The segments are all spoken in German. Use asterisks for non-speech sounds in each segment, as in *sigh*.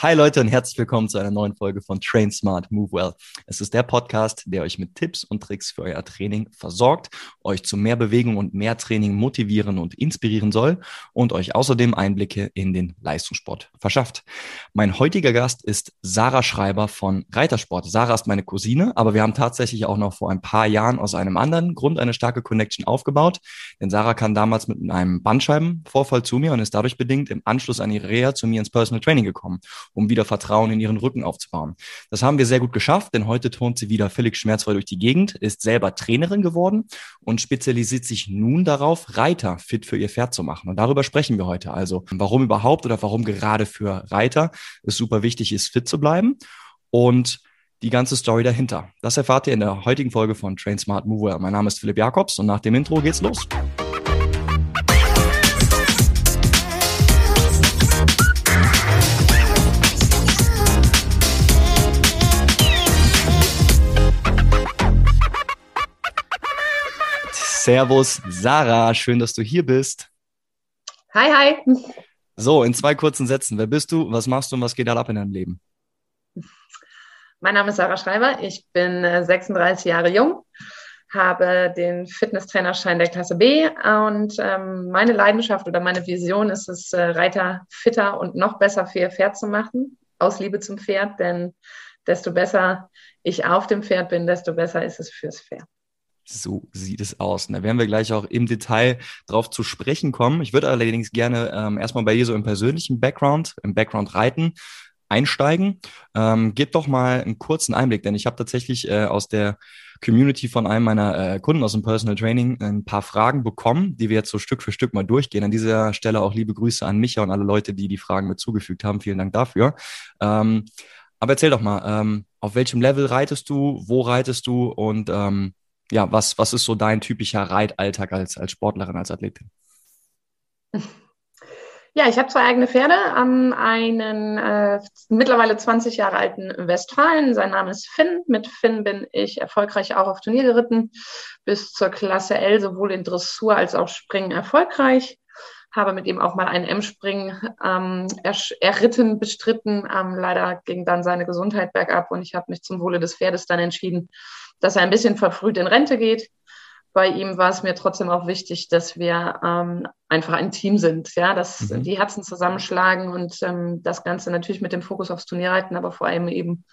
Hi Leute und herzlich willkommen zu einer neuen Folge von Train Smart Move Well. Es ist der Podcast, der euch mit Tipps und Tricks für euer Training versorgt, euch zu mehr Bewegung und mehr Training motivieren und inspirieren soll und euch außerdem Einblicke in den Leistungssport verschafft. Mein heutiger Gast ist Sarah Schreiber von Reitersport. Sarah ist meine Cousine, aber wir haben tatsächlich auch noch vor ein paar Jahren aus einem anderen Grund eine starke Connection aufgebaut, denn Sarah kam damals mit einem Bandscheibenvorfall zu mir und ist dadurch bedingt im Anschluss an ihre Reha zu mir ins Personal Training gekommen um wieder Vertrauen in ihren Rücken aufzubauen. Das haben wir sehr gut geschafft, denn heute turnt sie wieder völlig schmerzfrei durch die Gegend, ist selber Trainerin geworden und spezialisiert sich nun darauf, Reiter fit für ihr Pferd zu machen. Und darüber sprechen wir heute. Also, warum überhaupt oder warum gerade für Reiter es super wichtig ist, fit zu bleiben und die ganze Story dahinter. Das erfahrt ihr in der heutigen Folge von Train Smart Mover. Mein Name ist Philipp Jakobs und nach dem Intro geht's los. Servus, Sarah, schön, dass du hier bist. Hi, hi. So, in zwei kurzen Sätzen. Wer bist du, was machst du und was geht da ab in deinem Leben? Mein Name ist Sarah Schreiber. Ich bin 36 äh, Jahre jung, habe den Fitnesstrainerschein der Klasse B und ähm, meine Leidenschaft oder meine Vision ist es, äh, Reiter fitter und noch besser für ihr Pferd zu machen, aus Liebe zum Pferd, denn desto besser ich auf dem Pferd bin, desto besser ist es fürs Pferd. So sieht es aus. Und da werden wir gleich auch im Detail drauf zu sprechen kommen. Ich würde allerdings gerne ähm, erstmal bei dir so im persönlichen Background, im Background reiten, einsteigen. Ähm, gib doch mal einen kurzen Einblick, denn ich habe tatsächlich äh, aus der Community von einem meiner äh, Kunden aus dem Personal Training ein paar Fragen bekommen, die wir jetzt so Stück für Stück mal durchgehen. An dieser Stelle auch liebe Grüße an Micha und alle Leute, die die Fragen mit zugefügt haben. Vielen Dank dafür. Ähm, aber erzähl doch mal, ähm, auf welchem Level reitest du, wo reitest du und ähm, ja, was, was ist so dein typischer Reitalltag als, als Sportlerin, als Athletin? *laughs* Ja, ich habe zwei eigene Pferde, ähm, einen äh, mittlerweile 20 Jahre alten Westfalen. Sein Name ist Finn. Mit Finn bin ich erfolgreich auch auf Turnier geritten, bis zur Klasse L, sowohl in Dressur als auch Springen erfolgreich. Habe mit ihm auch mal einen M-Springen ähm, erritten, bestritten. Ähm, leider ging dann seine Gesundheit bergab und ich habe mich zum Wohle des Pferdes dann entschieden, dass er ein bisschen verfrüht in Rente geht. Bei ihm war es mir trotzdem auch wichtig, dass wir ähm, einfach ein Team sind, ja, dass mhm. die Herzen zusammenschlagen und ähm, das Ganze natürlich mit dem Fokus aufs Turnierreiten, aber vor allem eben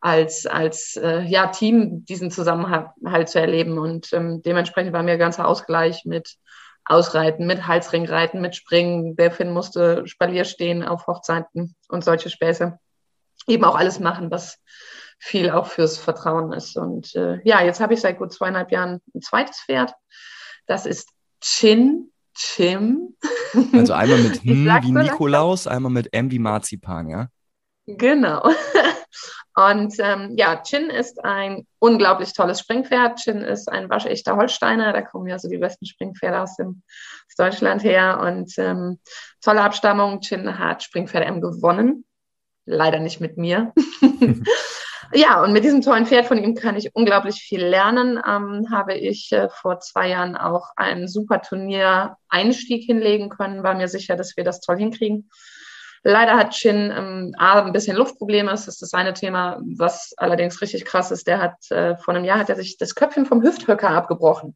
als, als äh, ja, Team diesen Zusammenhalt zu erleben. Und ähm, dementsprechend war mir ganzer Ausgleich mit Ausreiten, mit Halsringreiten, mit Springen. Der Finn musste Spalier stehen auf Hochzeiten und solche Späße. Eben auch alles machen, was viel auch fürs Vertrauen ist. Und äh, ja, jetzt habe ich seit gut zweieinhalb Jahren ein zweites Pferd. Das ist Chin Chim. *laughs* Also einmal mit Hm wie Nikolaus, einmal mit M wie Marzipan, ja? Genau. *laughs* Und ähm, ja, Chin ist ein unglaublich tolles Springpferd. Chin ist ein waschechter Holsteiner. Da kommen ja so die besten Springpferde aus, dem, aus Deutschland her. Und ähm, tolle Abstammung. Chin hat Springpferde M gewonnen. Leider nicht mit mir. *laughs* Ja, und mit diesem tollen Pferd von ihm kann ich unglaublich viel lernen. Ähm, habe ich äh, vor zwei Jahren auch einen super Turnier-Einstieg hinlegen können, war mir sicher, dass wir das toll hinkriegen. Leider hat Chin ähm, A, ein bisschen Luftprobleme, das ist das eine Thema, was allerdings richtig krass ist. Der hat, äh, vor einem Jahr hat er sich das Köpfchen vom Hüfthöcker abgebrochen.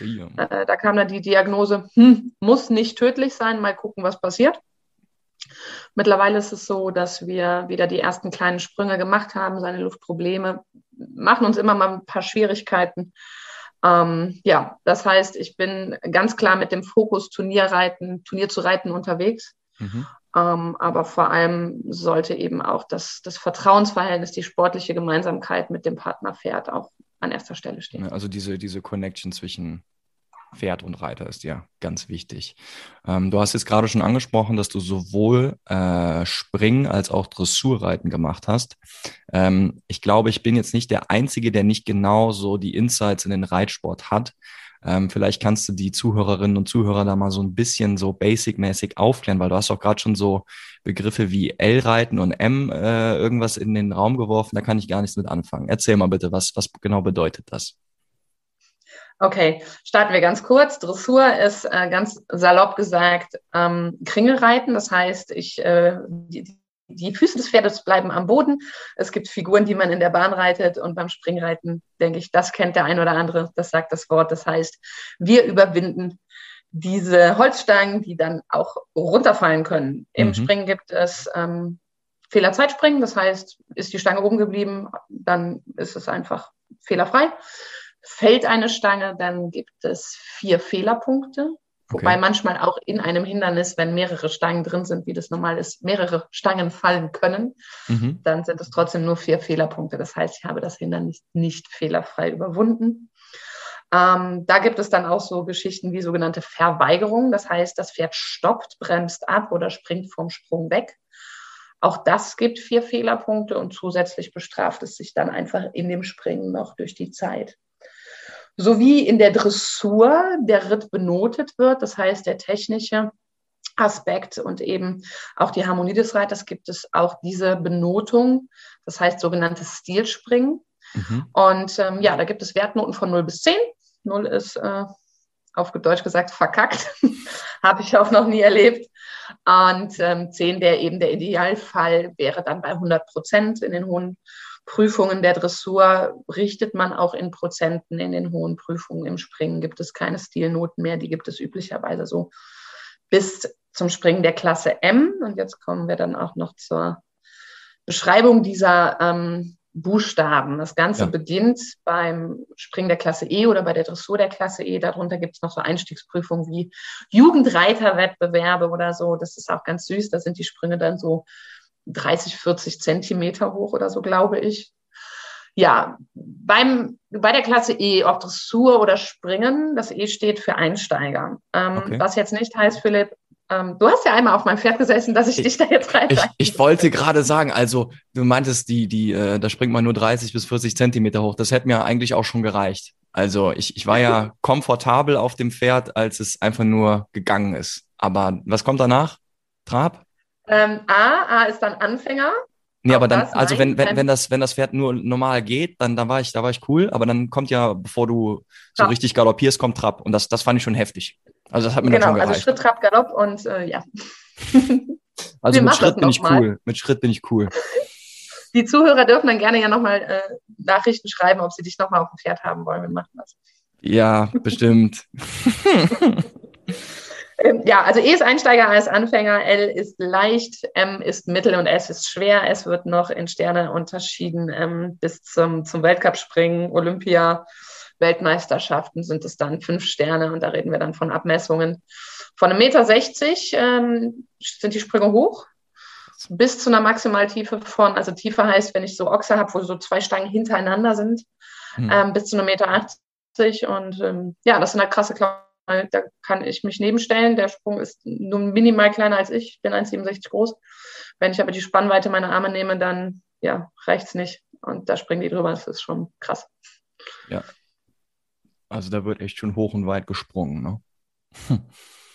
Ja. Äh, da kam dann die Diagnose, hm, muss nicht tödlich sein, mal gucken, was passiert. Mittlerweile ist es so, dass wir wieder die ersten kleinen Sprünge gemacht haben, seine Luftprobleme machen uns immer mal ein paar Schwierigkeiten. Ähm, ja, das heißt, ich bin ganz klar mit dem Fokus Turnierreiten, Turnier zu reiten unterwegs. Mhm. Ähm, aber vor allem sollte eben auch das, das Vertrauensverhältnis, die sportliche Gemeinsamkeit mit dem Partnerpferd auch an erster Stelle stehen. Also diese, diese Connection zwischen Pferd und Reiter ist ja ganz wichtig. Ähm, du hast jetzt gerade schon angesprochen, dass du sowohl äh, Springen als auch Dressurreiten gemacht hast. Ähm, ich glaube, ich bin jetzt nicht der Einzige, der nicht genau so die Insights in den Reitsport hat. Ähm, vielleicht kannst du die Zuhörerinnen und Zuhörer da mal so ein bisschen so basic-mäßig aufklären, weil du hast auch gerade schon so Begriffe wie L-Reiten und M äh, irgendwas in den Raum geworfen. Da kann ich gar nichts mit anfangen. Erzähl mal bitte, was, was genau bedeutet das? Okay, starten wir ganz kurz. Dressur ist äh, ganz salopp gesagt ähm, Kringelreiten. Das heißt, ich, äh, die, die Füße des Pferdes bleiben am Boden. Es gibt Figuren, die man in der Bahn reitet und beim Springreiten, denke ich, das kennt der ein oder andere, das sagt das Wort. Das heißt, wir überwinden diese Holzstangen, die dann auch runterfallen können. Im mhm. Springen gibt es ähm, Fehlerzeitspringen, das heißt, ist die Stange oben geblieben, dann ist es einfach fehlerfrei. Fällt eine Stange, dann gibt es vier Fehlerpunkte. Wobei okay. manchmal auch in einem Hindernis, wenn mehrere Stangen drin sind, wie das normal ist, mehrere Stangen fallen können, mhm. dann sind es trotzdem nur vier Fehlerpunkte. Das heißt, ich habe das Hindernis nicht fehlerfrei überwunden. Ähm, da gibt es dann auch so Geschichten wie sogenannte Verweigerung. Das heißt, das Pferd stoppt, bremst ab oder springt vom Sprung weg. Auch das gibt vier Fehlerpunkte und zusätzlich bestraft es sich dann einfach in dem Springen noch durch die Zeit. Sowie in der Dressur der Ritt benotet wird, das heißt der technische Aspekt und eben auch die Harmonie des Reiters gibt es auch diese Benotung, das heißt sogenanntes Stilspringen. Mhm. Und ähm, ja, da gibt es Wertnoten von 0 bis 10. 0 ist äh, auf Deutsch gesagt verkackt. *laughs* Habe ich auch noch nie erlebt. Und ähm, 10 wäre eben der Idealfall, wäre dann bei 100 Prozent in den hohen Prüfungen der Dressur richtet man auch in Prozenten in den hohen Prüfungen. Im Springen gibt es keine Stilnoten mehr, die gibt es üblicherweise so bis zum Springen der Klasse M. Und jetzt kommen wir dann auch noch zur Beschreibung dieser ähm, Buchstaben. Das Ganze ja. beginnt beim Springen der Klasse E oder bei der Dressur der Klasse E. Darunter gibt es noch so Einstiegsprüfungen wie Jugendreiterwettbewerbe oder so. Das ist auch ganz süß. Da sind die Sprünge dann so 30, 40 Zentimeter hoch oder so, glaube ich. Ja, beim, bei der Klasse E, ob Dressur oder Springen, das E steht für Einsteiger. Ähm, okay. Was jetzt nicht heißt, Philipp, ähm, du hast ja einmal auf meinem Pferd gesessen, dass ich, ich dich da jetzt rein. Ich, ich wollte gerade sagen, also du meintest, die, die, äh, da springt man nur 30 bis 40 Zentimeter hoch. Das hätte mir eigentlich auch schon gereicht. Also ich, ich war ja *laughs* komfortabel auf dem Pferd, als es einfach nur gegangen ist. Aber was kommt danach? Trab? Ähm, A, A ist dann Anfänger. Nee, aber dann, also wenn, wenn, wenn das, wenn das Pferd nur normal geht, dann, dann war ich, da war ich cool, aber dann kommt ja, bevor du so ja. richtig galoppierst, kommt Trab. Und das, das fand ich schon heftig. Also das hat mir genau, dann schon also gereicht. also Schritt, Trab, Galopp und äh, ja. *laughs* also mit Schritt bin ich mal. cool. Mit Schritt bin ich cool. *laughs* Die Zuhörer dürfen dann gerne ja nochmal äh, Nachrichten schreiben, ob sie dich nochmal auf dem Pferd haben wollen. Wir machen das. Ja, bestimmt. *laughs* ähm, ja, also E ist Einsteiger, A ist Anfänger, L ist leicht, M ist mittel und S ist schwer. Es wird noch in Sterne unterschieden ähm, bis zum, zum Weltcup-Springen, Olympia, Weltmeisterschaften sind es dann fünf Sterne und da reden wir dann von Abmessungen von einem Meter 60 ähm, sind die Sprünge hoch bis zu einer Maximaltiefe von, also Tiefe heißt, wenn ich so Ochse habe, wo so zwei Stangen hintereinander sind, hm. ähm, bis zu einem Meter 80 und ähm, ja, das sind halt krasse Klauben. Da kann ich mich nebenstellen. Der Sprung ist nur minimal kleiner als ich. Ich bin 1,67 groß. Wenn ich aber die Spannweite meiner Arme nehme, dann ja, reicht es nicht. Und da springen die drüber. Das ist schon krass. Ja, also da wird echt schon hoch und weit gesprungen, ne? Hm.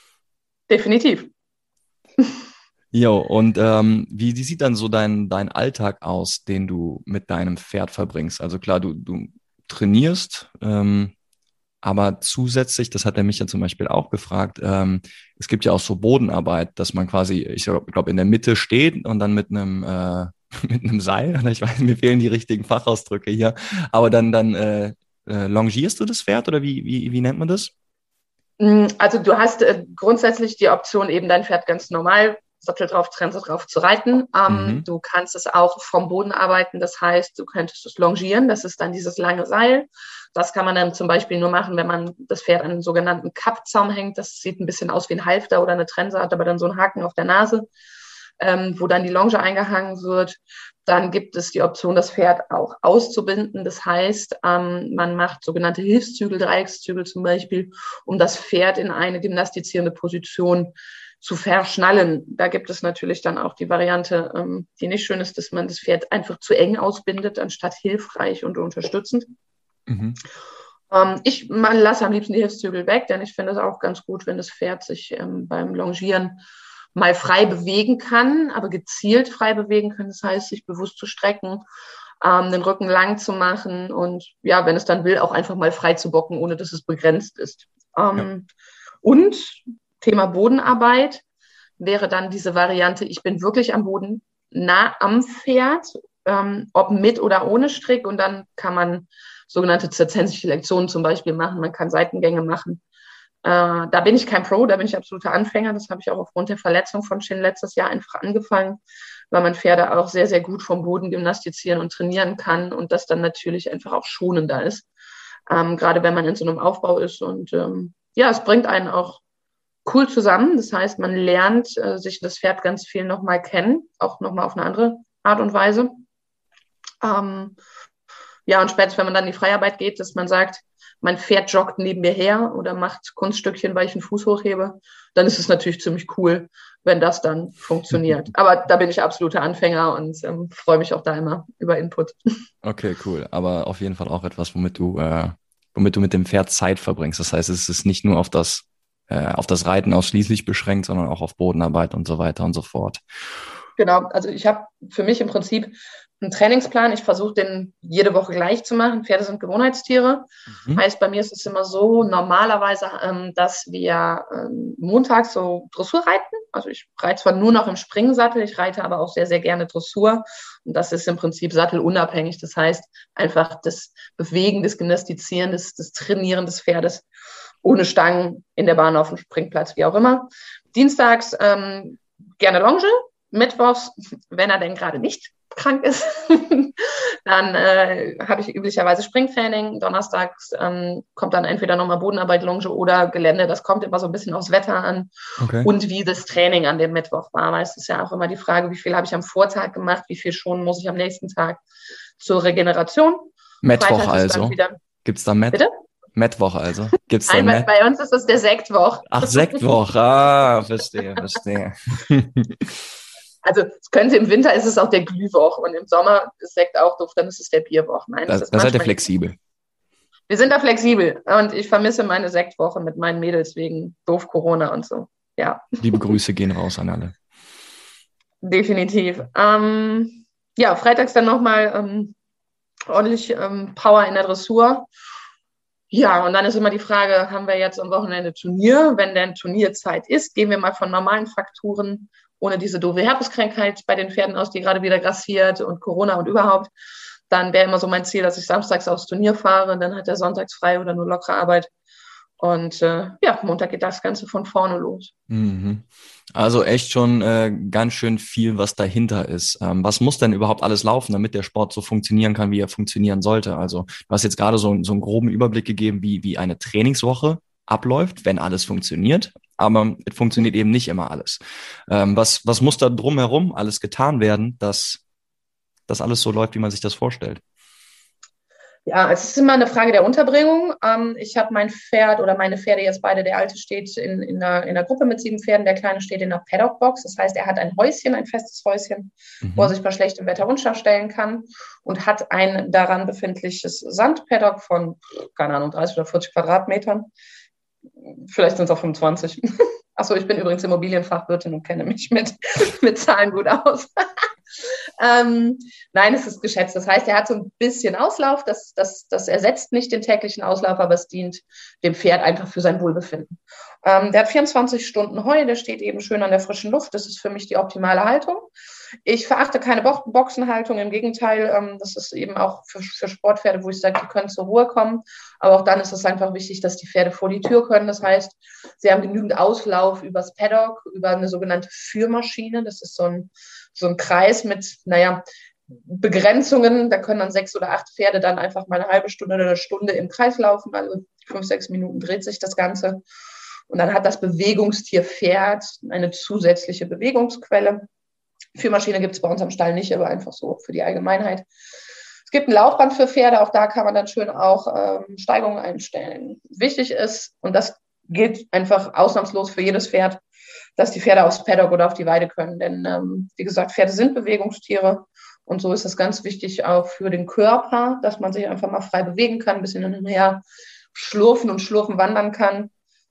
*laughs* Definitiv. Jo, und ähm, wie, wie, sieht dann so dein, dein Alltag aus, den du mit deinem Pferd verbringst? Also klar, du, du trainierst, ähm, aber zusätzlich, das hat er mich ja zum Beispiel auch gefragt, ähm, es gibt ja auch so Bodenarbeit, dass man quasi, ich glaube, in der Mitte steht und dann mit einem äh, *laughs* mit einem Seil, *laughs* ich weiß, mir fehlen die richtigen Fachausdrücke hier, aber dann, dann äh, äh, longierst du das Pferd oder wie, wie, wie nennt man das? Mm, also du hast äh, grundsätzlich die Option, eben dein Pferd ganz normal Sattel drauf, Trense drauf zu reiten. Ähm, mhm. Du kannst es auch vom Boden arbeiten, das heißt, du könntest es longieren, das ist dann dieses lange Seil. Das kann man dann zum Beispiel nur machen, wenn man das Pferd an einen sogenannten Kappzaum hängt. Das sieht ein bisschen aus wie ein Halfter oder eine Trense, hat aber dann so einen Haken auf der Nase, ähm, wo dann die Longe eingehangen wird. Dann gibt es die Option, das Pferd auch auszubinden. Das heißt, ähm, man macht sogenannte Hilfszügel, Dreieckszügel zum Beispiel, um das Pferd in eine gymnastizierende Position zu verschnallen. Da gibt es natürlich dann auch die Variante, ähm, die nicht schön ist, dass man das Pferd einfach zu eng ausbindet, anstatt hilfreich und unterstützend. Mhm. Ähm, ich lasse am liebsten die Hilfszügel weg, denn ich finde es auch ganz gut, wenn das Pferd sich ähm, beim Longieren mal frei bewegen kann, aber gezielt frei bewegen kann. Das heißt, sich bewusst zu strecken, ähm, den Rücken lang zu machen und ja, wenn es dann will, auch einfach mal frei zu bocken, ohne dass es begrenzt ist. Ähm, ja. Und Thema Bodenarbeit wäre dann diese Variante, ich bin wirklich am Boden. nah am Pferd, ähm, ob mit oder ohne Strick. Und dann kann man sogenannte zirzensische Lektionen zum Beispiel machen. Man kann Seitengänge machen. Äh, da bin ich kein Pro, da bin ich absoluter Anfänger. Das habe ich auch aufgrund der Verletzung von Shin letztes Jahr einfach angefangen, weil man Pferde auch sehr, sehr gut vom Boden gymnastizieren und trainieren kann und das dann natürlich einfach auch schonender ist. Ähm, gerade wenn man in so einem Aufbau ist. Und ähm, ja, es bringt einen auch cool zusammen. Das heißt, man lernt äh, sich das Pferd ganz viel nochmal kennen, auch nochmal auf eine andere Art und Weise. Ähm, ja, und spätestens, wenn man dann in die Freiarbeit geht, dass man sagt, mein Pferd joggt neben mir her oder macht Kunststückchen, weil ich einen Fuß hochhebe, dann ist es natürlich ziemlich cool, wenn das dann funktioniert. *laughs* Aber da bin ich absoluter Anfänger und ähm, freue mich auch da immer über Input. *laughs* Okay, cool. Aber auf jeden Fall auch etwas, womit du, äh, womit du mit dem Pferd Zeit verbringst. Das heißt, es ist nicht nur auf das, äh, auf das Reiten ausschließlich beschränkt, sondern auch auf Bodenarbeit und so weiter und so fort. Genau, also ich habe für mich im Prinzip einen Trainingsplan. Ich versuche den jede Woche gleich zu machen. Pferde sind Gewohnheitstiere. Mhm. Heißt, bei mir ist es immer so, normalerweise, ähm, dass wir ähm, montags so Dressur reiten. Also ich reite zwar nur noch im Springsattel, ich reite aber auch sehr, sehr gerne Dressur. Und das ist im Prinzip sattelunabhängig. Das heißt, einfach das Bewegen, das Gymnastizieren, das, das Trainieren des Pferdes ohne Stangen in der Bahn auf dem Springplatz, wie auch immer. Dienstags ähm, gerne Longe, Mittwochs, wenn er denn gerade nicht krank ist, *laughs* dann äh, habe ich üblicherweise Springtraining. Donnerstags ähm, kommt dann entweder nochmal Bodenarbeit, Longe oder Gelände. Das kommt immer so ein bisschen aufs Wetter an okay. und wie das Training an dem Mittwoch war. Weil es ist ja auch immer die Frage, wie viel habe ich am Vortag gemacht, wie viel schon muss ich am nächsten Tag zur Regeneration. Mittwoch also. Gibt es da Met? Bitte? Mittwoch also. Gibt's Nein, bei, bei uns ist das der Sektwoch. Ach, Sektwoch. *laughs* Ah, verstehe, verstehe. *laughs* Also es könnte im Winter ist es auch der Glühwoch und im Sommer ist Sekt auch doof, dann ist es der Bierwoch. Nein, das, das, das seid ihr flexibel. Wir sind da flexibel und ich vermisse meine Sektwoche mit meinen Mädels wegen doof Corona und so. Ja. Liebe Grüße gehen raus an alle. Definitiv. Ähm, ja, freitags dann nochmal ähm, ordentlich ähm, Power in der Dressur. Ja, und dann ist immer die Frage, haben wir jetzt am Wochenende Turnier? Wenn denn Turnierzeit ist, gehen wir mal von normalen Faktoren ohne diese doofe Herpeskrankheit bei den Pferden aus, die gerade wieder grassiert und Corona und überhaupt, dann wäre immer so mein Ziel, dass ich samstags aufs Turnier fahre, dann hat er sonntags frei oder nur lockere Arbeit. Und äh, ja, Montag geht das Ganze von vorne los. Mhm. Also echt schon äh, ganz schön viel, was dahinter ist. Ähm, was muss denn überhaupt alles laufen, damit der Sport so funktionieren kann, wie er funktionieren sollte? Also du hast jetzt gerade so, so einen groben Überblick gegeben, wie, wie eine Trainingswoche abläuft, wenn alles funktioniert aber es funktioniert eben nicht immer alles. Ähm, was, was muss da drumherum alles getan werden, dass das alles so läuft, wie man sich das vorstellt? Ja, es ist immer eine Frage der Unterbringung. Ähm, ich habe mein Pferd oder meine Pferde jetzt beide, der alte steht in, in, einer, in einer Gruppe mit sieben Pferden, der kleine steht in einer Paddock-Box. Das heißt, er hat ein Häuschen, ein festes Häuschen, mhm. wo er sich bei schlechtem Wetter runterstellen kann und hat ein daran befindliches Sandpaddock von, keine Ahnung, 30 oder 40 Quadratmetern vielleicht sind es auch 25. *laughs* Achso, ich bin übrigens Immobilienfachwirtin und kenne mich mit, *laughs* mit Zahlen gut aus. *laughs* ähm, nein, es ist geschätzt. Das heißt, er hat so ein bisschen Auslauf. Das, das, das ersetzt nicht den täglichen Auslauf, aber es dient dem Pferd einfach für sein Wohlbefinden. Ähm, der hat 24 Stunden Heu, der steht eben schön an der frischen Luft. Das ist für mich die optimale Haltung. Ich verachte keine Bo Boxenhaltung, im Gegenteil, ähm, das ist eben auch für, für Sportpferde, wo ich sage, die können zur Ruhe kommen. Aber auch dann ist es einfach wichtig, dass die Pferde vor die Tür können. Das heißt, sie haben genügend Auslauf übers Paddock, über eine sogenannte Führmaschine. Das ist so ein, so ein Kreis mit, naja, Begrenzungen. Da können dann sechs oder acht Pferde dann einfach mal eine halbe Stunde oder eine Stunde im Kreis laufen. Also fünf, sechs Minuten dreht sich das Ganze. Und dann hat das Bewegungstier Pferd eine zusätzliche Bewegungsquelle. Führmaschine gibt es bei uns am Stall nicht, aber einfach so für die Allgemeinheit. Es gibt ein Laufband für Pferde, auch da kann man dann schön auch ähm, Steigungen einstellen. Wichtig ist, und das gilt einfach ausnahmslos für jedes Pferd, dass die Pferde aufs Paddock oder auf die Weide können. Denn ähm, wie gesagt, Pferde sind Bewegungstiere und so ist es ganz wichtig auch für den Körper, dass man sich einfach mal frei bewegen kann, ein bisschen hin und her schlurfen und schlurfen wandern kann.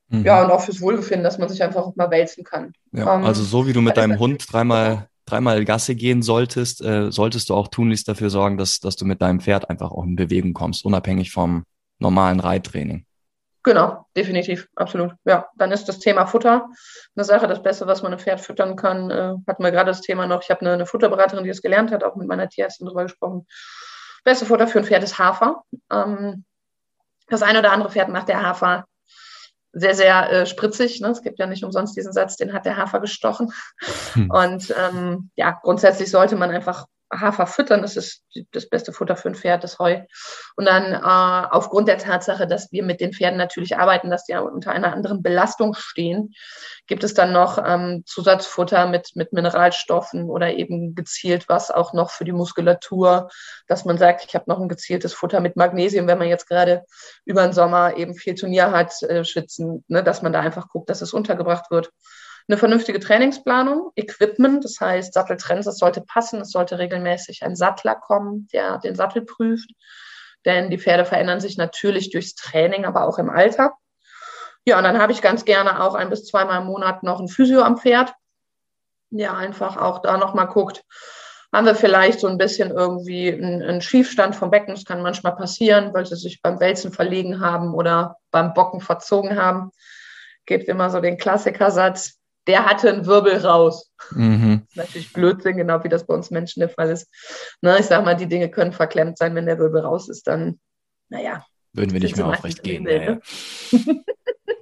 Mhm. Ja, und auch fürs Wohlbefinden, dass man sich einfach auch mal wälzen kann. Ja, ähm, also so wie du mit deinem Hund dreimal dreimal Gasse gehen solltest, äh, solltest du auch tunlichst dafür sorgen, dass, dass du mit deinem Pferd einfach auch in Bewegung kommst, unabhängig vom normalen Reittraining. Genau, definitiv, absolut. Ja, dann ist das Thema Futter eine Sache. Das Beste, was man einem Pferd füttern kann, äh, hatten wir gerade das Thema noch. Ich habe eine, eine Futterberaterin, die das gelernt hat, auch mit meiner Tierärztin darüber gesprochen. Beste Futter für ein Pferd ist Hafer. Ähm, das eine oder andere Pferd macht der Hafer sehr, sehr äh, spritzig. Ne? Es gibt ja nicht umsonst diesen Satz, den hat der Hafer gestochen. Hm. Und ähm, ja, grundsätzlich sollte man einfach Hafer füttern. Das ist das beste Futter für ein Pferd, das Heu. Und dann äh, aufgrund der Tatsache, dass wir mit den Pferden natürlich arbeiten, dass die unter einer anderen Belastung stehen, gibt es dann noch ähm, Zusatzfutter mit, mit Mineralstoffen oder eben gezielt was auch noch für die Muskulatur, dass man sagt, ich habe noch ein gezieltes Futter mit Magnesium, wenn man jetzt gerade über den Sommer eben viel Turnier hat, äh, schwitzen, ne, dass man da einfach guckt, dass es untergebracht wird eine vernünftige Trainingsplanung, Equipment, das heißt Satteltrends, das sollte passen, es sollte regelmäßig ein Sattler kommen, der den Sattel prüft, denn die Pferde verändern sich natürlich durchs Training, aber auch im Alter. Ja, und dann habe ich ganz gerne auch ein bis zweimal im Monat noch ein Physio am Pferd, der einfach auch da nochmal guckt, haben wir vielleicht so ein bisschen irgendwie einen, Schiefstand vom Becken. Das kann manchmal passieren, weil sie sich beim Wälzen verlegen haben oder beim Bocken verzogen haben. Gibt immer so den Klassikersatz, der hatte einen Wirbel raus. Mhm. Das ist natürlich Blödsinn, genau wie das bei uns Menschen der Fall ist. Na, ich sag mal, die Dinge können verklemmt sein, wenn der Wirbel raus ist, dann, naja. Würden wir nicht mehr aufrecht gehen. Ja, ja.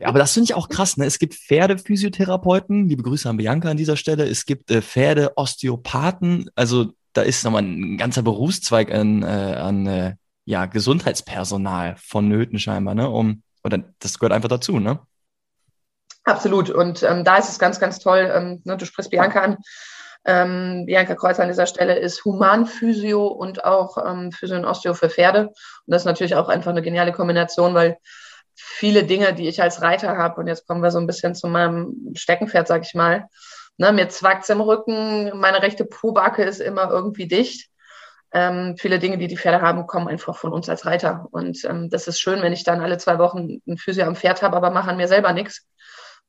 ja, aber das finde ich auch krass. Ne? Es gibt Pferdephysiotherapeuten, liebe Grüße an Bianca an dieser Stelle. Es gibt äh, Pferdeosteopathen. Also da ist nochmal ein ganzer Berufszweig an, äh, an äh, ja, Gesundheitspersonal vonnöten scheinbar, ne? Um, oder das gehört einfach dazu, ne? Absolut. Und ähm, da ist es ganz, ganz toll. Ähm, ne, du sprichst Bianca an. Ähm, Bianca Kreuzer an dieser Stelle ist Humanphysio und auch ähm, Physio und Osteo für Pferde. Und das ist natürlich auch einfach eine geniale Kombination, weil viele Dinge, die ich als Reiter habe, und jetzt kommen wir so ein bisschen zu meinem Steckenpferd, sag ich mal. Ne, mir zwackt's im Rücken, meine rechte Pobacke ist immer irgendwie dicht. Ähm, viele Dinge, die die Pferde haben, kommen einfach von uns als Reiter. Und ähm, das ist schön, wenn ich dann alle zwei Wochen ein Physio am Pferd habe, aber mache an mir selber nichts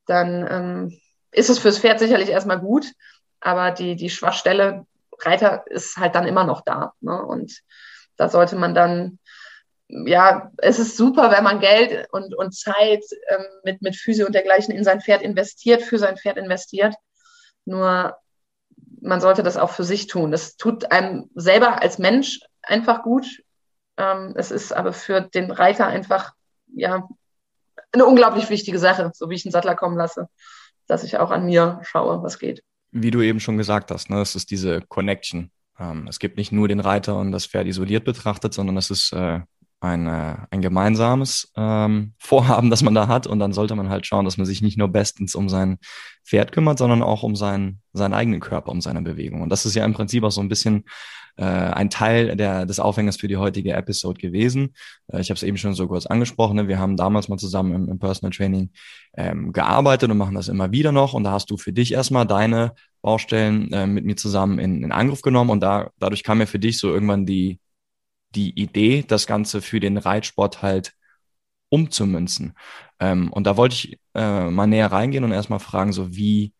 dann ähm, ist es fürs Pferd sicherlich erstmal gut, aber die, die Schwachstelle Reiter ist halt dann immer noch da. Ne? Und da sollte man dann, ja, es ist super, wenn man Geld und, und Zeit ähm, mit, mit Physio und dergleichen in sein Pferd investiert, für sein Pferd investiert. Nur man sollte das auch für sich tun. Das tut einem selber als Mensch einfach gut. Ähm, es ist aber für den Reiter einfach, ja, eine unglaublich wichtige Sache, so wie ich einen Sattler kommen lasse, dass ich auch an mir schaue, was geht. Wie du eben schon gesagt hast, ne, es ist diese Connection. Ähm, es gibt nicht nur den Reiter und das Pferd isoliert betrachtet, sondern es ist äh, ein, äh, ein gemeinsames ähm, Vorhaben, das man da hat. Und dann sollte man halt schauen, dass man sich nicht nur bestens um sein Pferd kümmert, sondern auch um seinen, seinen eigenen Körper, um seine Bewegung. Und das ist ja im Prinzip auch so ein bisschen äh, ein Teil der, des Aufhängers für die heutige Episode gewesen. Äh, ich habe es eben schon so kurz angesprochen. Ne? Wir haben damals mal zusammen im, im Personal Training ähm, gearbeitet und machen das immer wieder noch. Und da hast du für dich erstmal deine Baustellen äh, mit mir zusammen in, in Angriff genommen. Und da, dadurch kam ja für dich so irgendwann die, die Idee, das Ganze für den Reitsport halt umzumünzen. Ähm, und da wollte ich äh, mal näher reingehen und erstmal fragen, so wie,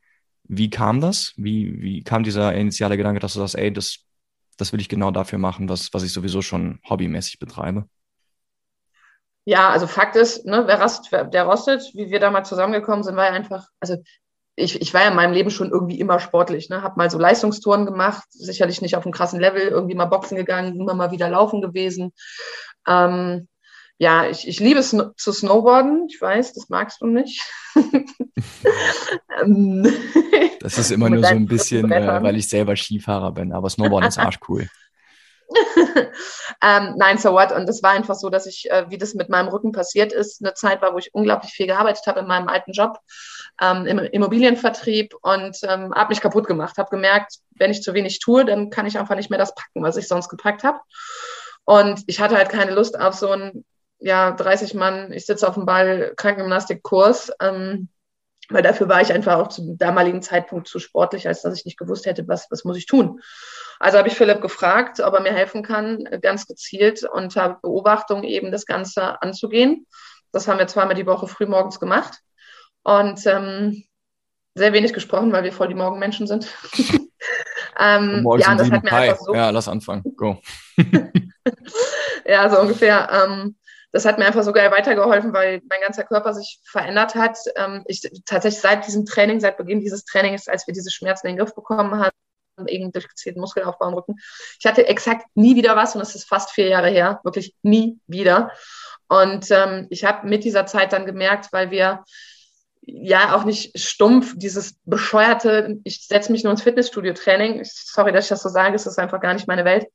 wie kam das? Wie, wie kam dieser initiale Gedanke, dass du sagst, ey, das das will ich genau dafür machen, was, was ich sowieso schon hobbymäßig betreibe. Ja, also Fakt ist, ne, wer rast, der rostet, wie wir da mal zusammengekommen sind, war ja einfach, also ich, ich war ja in meinem Leben schon irgendwie immer sportlich, ne? Hab mal so Leistungstouren gemacht, sicherlich nicht auf einem krassen Level, irgendwie mal Boxen gegangen, immer mal wieder laufen gewesen. Ähm, ja, ich, ich liebe es zu snowboarden. Ich weiß, das magst du nicht. *laughs* Ähm, das ist immer nur so ein bisschen, äh, weil ich selber Skifahrer bin, aber Snowboarden ist arschcool. *laughs* *laughs* ähm, nein, so what? Und es war einfach so, dass ich, äh, wie das mit meinem Rücken passiert ist, eine Zeit war, wo ich unglaublich viel gearbeitet habe in meinem alten Job ähm, im Immobilienvertrieb und ähm, habe mich kaputt gemacht. Habe gemerkt, wenn ich zu wenig tue, dann kann ich einfach nicht mehr das packen, was ich sonst gepackt habe. Und ich hatte halt keine Lust auf so ein ja, 30 Mann, ich sitze auf dem Ball, Krankengymnastikkurs, ähm, weil dafür war ich einfach auch zum damaligen Zeitpunkt zu sportlich, als dass ich nicht gewusst hätte, was, was muss ich tun. Also habe ich Philipp gefragt, ob er mir helfen kann, ganz gezielt unter Beobachtung eben das Ganze anzugehen. Das haben wir zweimal die Woche früh morgens gemacht und ähm, sehr wenig gesprochen, weil wir voll die Morgenmenschen sind. *laughs* ähm, ja, das hat mir Hi. einfach so. Ja, lass anfangen. Go. *laughs* ja, so ungefähr. Ähm, das hat mir einfach so geil weitergeholfen, weil mein ganzer Körper sich verändert hat. Ähm, ich tatsächlich seit diesem Training, seit Beginn dieses Trainings, als wir diese Schmerzen in den Griff bekommen haben, eben durch Muskelaufbau im Rücken. Ich hatte exakt nie wieder was und es ist fast vier Jahre her, wirklich nie wieder. Und ähm, ich habe mit dieser Zeit dann gemerkt, weil wir ja auch nicht stumpf dieses bescheuerte, ich setze mich nur ins Fitnessstudio-Training, sorry, dass ich das so sage, es ist einfach gar nicht meine Welt,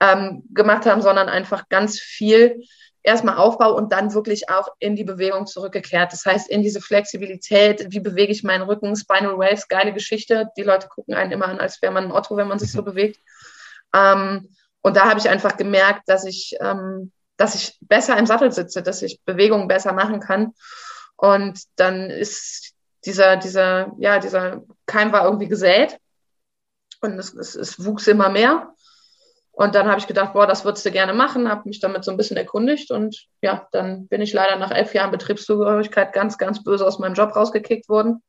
ähm, gemacht haben, sondern einfach ganz viel erstmal Aufbau und dann wirklich auch in die Bewegung zurückgekehrt. Das heißt, in diese Flexibilität, wie bewege ich meinen Rücken, Spinal Waves, geile Geschichte. Die Leute gucken einen immer an, als wäre man ein Otto, wenn man sich so mhm. bewegt. Ähm, und da habe ich einfach gemerkt, dass ich, ähm, dass ich besser im Sattel sitze, dass ich Bewegungen besser machen kann. Und dann ist dieser, dieser, ja, dieser Keim war irgendwie gesät und es, es, es wuchs immer mehr. Und dann habe ich gedacht, boah, das würdest du gerne machen, habe mich damit so ein bisschen erkundigt und ja, dann bin ich leider nach elf Jahren Betriebszugehörigkeit ganz, ganz böse aus meinem Job rausgekickt worden.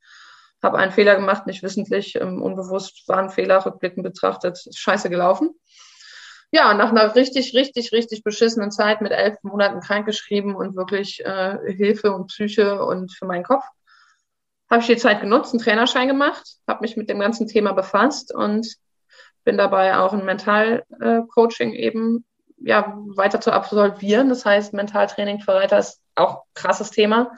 Habe einen Fehler gemacht, nicht wissentlich, ähm, unbewusst war ein Fehler, rückblickend betrachtet, scheiße gelaufen. Ja, nach einer richtig, richtig, richtig beschissenen Zeit mit elf Monaten krankgeschrieben und wirklich äh, Hilfe und Psyche und für meinen Kopf, habe ich die Zeit genutzt, einen Trainerschein gemacht, habe mich mit dem ganzen Thema befasst und bin dabei auch ein Mentalcoaching eben ja, weiter zu absolvieren. Das heißt, Mentaltraining für Reiter ist auch ein krasses Thema.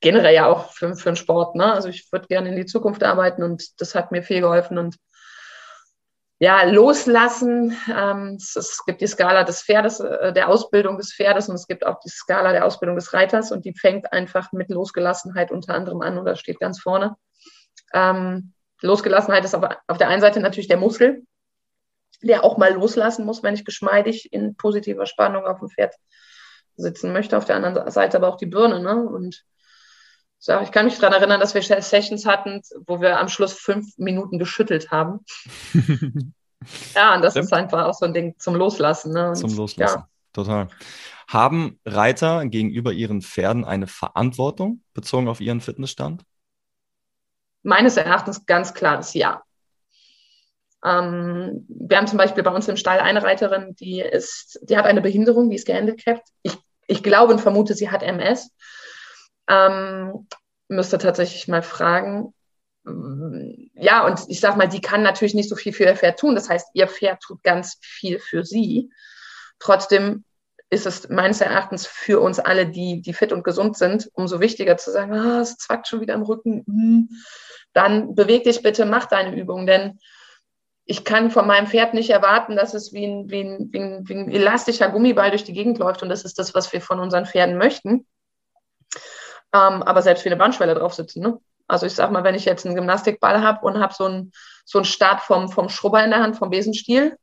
Generell ja auch für, für den Sport. Ne? Also ich würde gerne in die Zukunft arbeiten und das hat mir viel geholfen. Und ja, loslassen. Ähm, es, es, gibt die Skala des Pferdes, äh, der Ausbildung des Pferdes und es gibt auch die Skala der Ausbildung des Reiters und die fängt einfach mit Losgelassenheit unter anderem an oder steht ganz vorne. Ähm, Losgelassenheit ist aber auf der einen Seite natürlich der Muskel, der auch mal loslassen muss, wenn ich geschmeidig in positiver Spannung auf dem Pferd sitzen möchte. Auf der anderen Seite aber auch die Birne. Ne? Und so, ich kann mich daran erinnern, dass wir Sessions hatten, wo wir am Schluss fünf Minuten geschüttelt haben. *laughs* ja, und das Stimmt. ist einfach auch so ein Ding zum Loslassen. Ne? Und, zum Loslassen, ja. total. Haben Reiter gegenüber ihren Pferden eine Verantwortung bezogen auf ihren Fitnessstand? Meines Erachtens ganz klares Ja. Ähm, wir haben zum Beispiel bei uns im Stall eine Reiterin, die ist, die hat eine Behinderung, die ist gehandicapt. Ich, ich glaube und vermute, sie hat MS. Ähm, müsste tatsächlich mal fragen. Ja, und ich sag mal, die kann natürlich nicht so viel für ihr Pferd tun. Das heißt, ihr Pferd tut ganz viel für sie. Trotzdem ist es meines Erachtens für uns alle, die, die fit und gesund sind, umso wichtiger zu sagen, ah, es zwackt schon wieder im Rücken. Hm. Dann beweg dich bitte, mach deine Übung, denn ich kann von meinem Pferd nicht erwarten, dass es wie ein, wie, ein, wie, ein, wie ein elastischer Gummiball durch die Gegend läuft und das ist das, was wir von unseren Pferden möchten. Ähm, aber selbst wie eine Bandschwelle drauf sitzen. Ne? Also ich sag mal, wenn ich jetzt einen Gymnastikball habe und habe so einen so einen Start vom, vom Schrubber in der Hand, vom Besenstiel